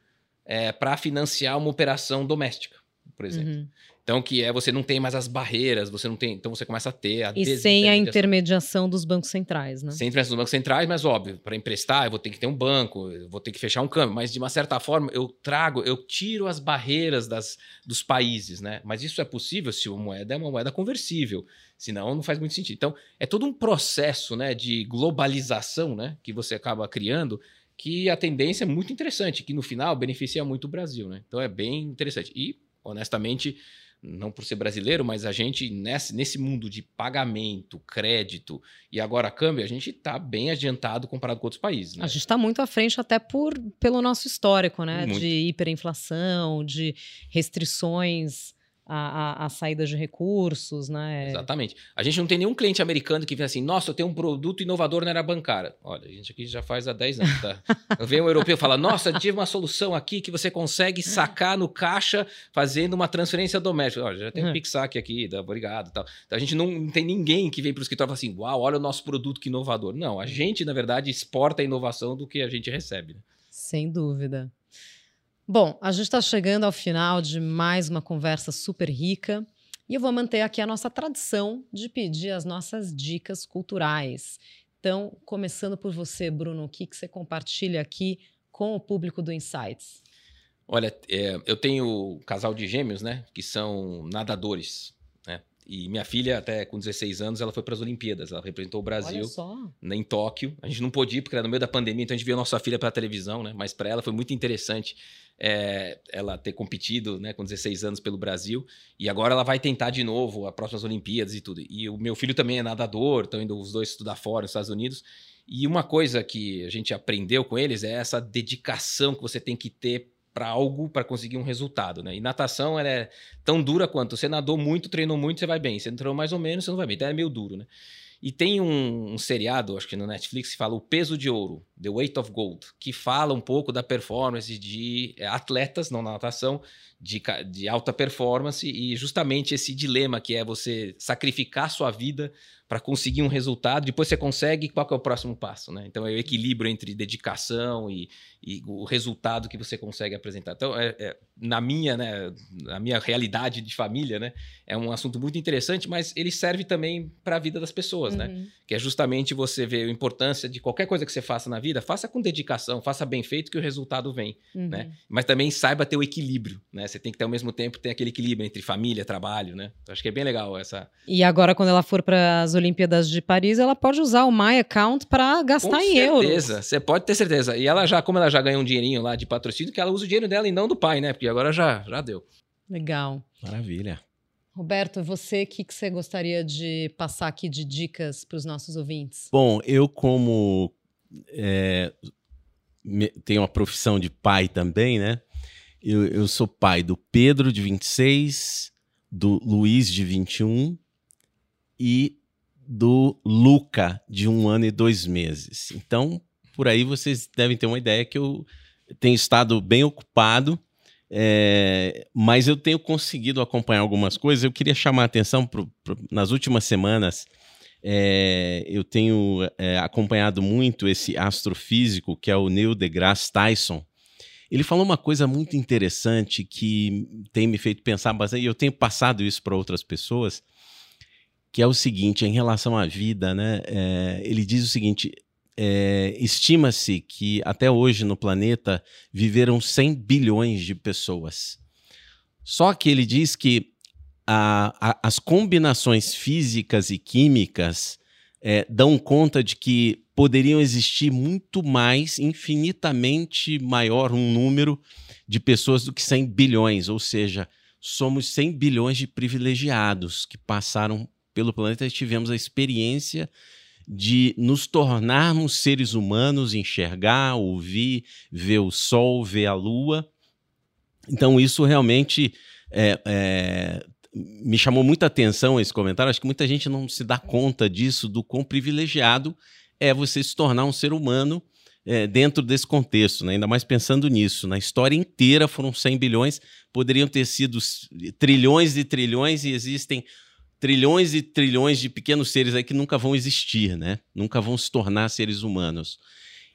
B: é, para financiar uma operação doméstica, por exemplo. Uhum. Então, que é você não tem mais as barreiras, você não tem. Então você começa a ter a
D: E sem a intermediação dos bancos centrais, né?
B: Sem intermediação dos bancos centrais, mas óbvio, para emprestar, eu vou ter que ter um banco, eu vou ter que fechar um câmbio. Mas de uma certa forma, eu trago, eu tiro as barreiras das, dos países, né? Mas isso é possível se uma moeda é uma moeda conversível. Senão não faz muito sentido. Então, é todo um processo né, de globalização né, que você acaba criando que a tendência é muito interessante, que no final beneficia muito o Brasil, né? Então é bem interessante. E, honestamente, não por ser brasileiro, mas a gente, nesse, nesse mundo de pagamento, crédito e agora câmbio, a gente está bem adiantado comparado com outros países. Né?
D: A gente está muito à frente até por, pelo nosso histórico, né? Muito. De hiperinflação, de restrições a, a, a, saída de recursos, né?
B: Exatamente. A gente não tem nenhum cliente americano que vem assim, nossa, eu tenho um produto inovador na era bancária. Olha, a gente aqui já faz há 10 anos, tá? Vem um europeu e fala, nossa, tive uma solução aqui que você consegue sacar no caixa fazendo uma transferência doméstica. Olha, já tem um uhum. Pixac aqui, tá, obrigado tal. Então a gente não, não tem ninguém que vem para o escritório e fala assim, uau, olha o nosso produto que inovador. Não, a gente, na verdade, exporta a inovação do que a gente recebe. Né?
D: Sem dúvida. Bom, a gente está chegando ao final de mais uma conversa super rica e eu vou manter aqui a nossa tradição de pedir as nossas dicas culturais. Então, começando por você, Bruno, o que, que você compartilha aqui com o público do Insights?
B: Olha, é, eu tenho um casal de gêmeos, né, que são nadadores. E minha filha, até com 16 anos, ela foi para as Olimpíadas. Ela representou o Brasil em Tóquio. A gente não pôde ir porque era no meio da pandemia, então a gente viu a nossa filha pela televisão, né? Mas para ela foi muito interessante é, ela ter competido né, com 16 anos pelo Brasil. E agora ela vai tentar de novo as próximas Olimpíadas e tudo. E o meu filho também é nadador, estão indo os dois estudar fora nos Estados Unidos. E uma coisa que a gente aprendeu com eles é essa dedicação que você tem que ter para algo para conseguir um resultado, né? E natação ela é tão dura quanto você nadou muito, treinou muito, você vai bem. Você entrou mais ou menos, você não vai bem. Então é meio duro, né? E tem um, um, seriado, acho que no Netflix, que fala O Peso de Ouro, The Weight of Gold, que fala um pouco da performance de é, atletas, não na natação, de, de alta performance e justamente esse dilema que é você sacrificar sua vida para conseguir um resultado, depois você consegue, qual é o próximo passo, né? Então é o equilíbrio entre dedicação e, e o resultado que você consegue apresentar. Então, é, é, na minha, né, na minha realidade de família, né, é um assunto muito interessante, mas ele serve também para a vida das pessoas, né? uhum. né? Que é justamente você ver a importância de qualquer coisa que você faça na vida, faça com dedicação, faça bem feito que o resultado vem, uhum. né? Mas também saiba ter o equilíbrio, né? Você tem que ter ao mesmo tempo ter aquele equilíbrio entre família, trabalho, né? Então, acho que é bem legal essa.
D: E agora quando ela for para as Olimpíadas de Paris, ela pode usar o My Account para gastar Com em certeza. euros.
B: certeza, você pode ter certeza. E ela já, como ela já ganhou um dinheirinho lá de patrocínio, que ela usa o dinheiro dela e não do pai, né? Porque agora já, já deu.
D: Legal.
C: Maravilha.
D: Roberto, você, o que, que você gostaria de passar aqui de dicas para os nossos ouvintes?
C: Bom, eu como é, tenho uma profissão de pai também, né? Eu, eu sou pai do Pedro, de 26, do Luiz, de 21 e do Luca, de um ano e dois meses. Então, por aí vocês devem ter uma ideia que eu tenho estado bem ocupado, é, mas eu tenho conseguido acompanhar algumas coisas. Eu queria chamar a atenção pro, pro, nas últimas semanas. É, eu tenho é, acompanhado muito esse astrofísico que é o Neil deGrasse Tyson. Ele falou uma coisa muito interessante que tem me feito pensar bastante, e eu tenho passado isso para outras pessoas, que é o seguinte, em relação à vida, né? É, ele diz o seguinte: é, estima-se que até hoje no planeta viveram 100 bilhões de pessoas. Só que ele diz que a, a, as combinações físicas e químicas é, dão conta de que poderiam existir muito mais, infinitamente maior um número de pessoas do que 100 bilhões, ou seja, somos 100 bilhões de privilegiados que passaram pelo planeta tivemos a experiência de nos tornarmos seres humanos, enxergar, ouvir, ver o sol, ver a lua. Então, isso realmente é, é, me chamou muita atenção esse comentário. Acho que muita gente não se dá conta disso, do quão privilegiado é você se tornar um ser humano é, dentro desse contexto, né? ainda mais pensando nisso. Na história inteira foram 100 bilhões, poderiam ter sido trilhões e trilhões, e existem trilhões e trilhões de pequenos seres aí que nunca vão existir, né? nunca vão se tornar seres humanos.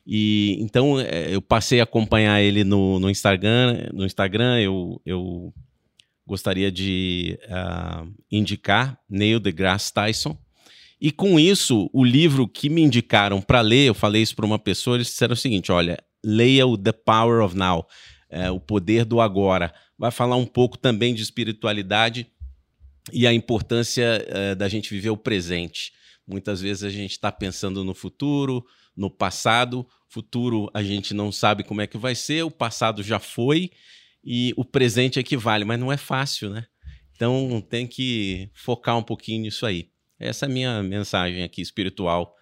C: E então é, eu passei a acompanhar ele no, no Instagram. No Instagram eu, eu gostaria de uh, indicar Neil deGrasse Tyson. E com isso, o livro que me indicaram para ler, eu falei isso para uma pessoa, eles disseram o seguinte: olha, leia o The Power of Now, é, o poder do agora. Vai falar um pouco também de espiritualidade e a importância é, da gente viver o presente. Muitas vezes a gente está pensando no futuro, no passado. Futuro a gente não sabe como é que vai ser, o passado já foi e o presente é que vale, mas não é fácil, né? Então tem que focar um pouquinho nisso aí. Essa é a minha mensagem aqui espiritual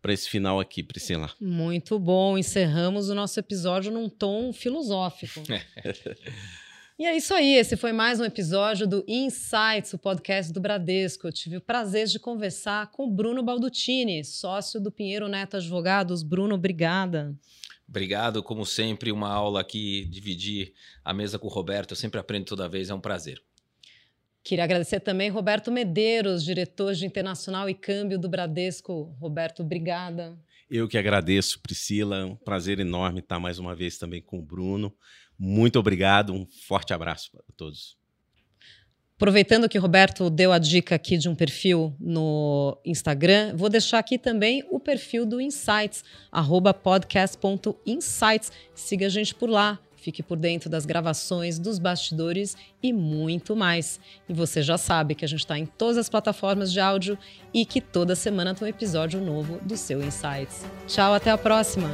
C: para esse final aqui, Priscila.
D: Muito bom. Encerramos o nosso episódio num tom filosófico. e é isso aí. Esse foi mais um episódio do Insights, o podcast do Bradesco. Eu tive o prazer de conversar com o Bruno Baldutini, sócio do Pinheiro Neto Advogados. Bruno, obrigada.
B: Obrigado, como sempre, uma aula aqui, dividir a mesa com o Roberto. Eu sempre aprendo toda vez, é um prazer.
D: Queria agradecer também Roberto Medeiros, diretor de Internacional e Câmbio do Bradesco. Roberto, obrigada.
C: Eu que agradeço, Priscila. É um prazer enorme estar mais uma vez também com o Bruno. Muito obrigado, um forte abraço para todos.
D: Aproveitando que o Roberto deu a dica aqui de um perfil no Instagram, vou deixar aqui também o perfil do Insights, podcast.insights. Siga a gente por lá. Fique por dentro das gravações, dos bastidores e muito mais. E você já sabe que a gente está em todas as plataformas de áudio e que toda semana tem um episódio novo do seu Insights. Tchau, até a próxima!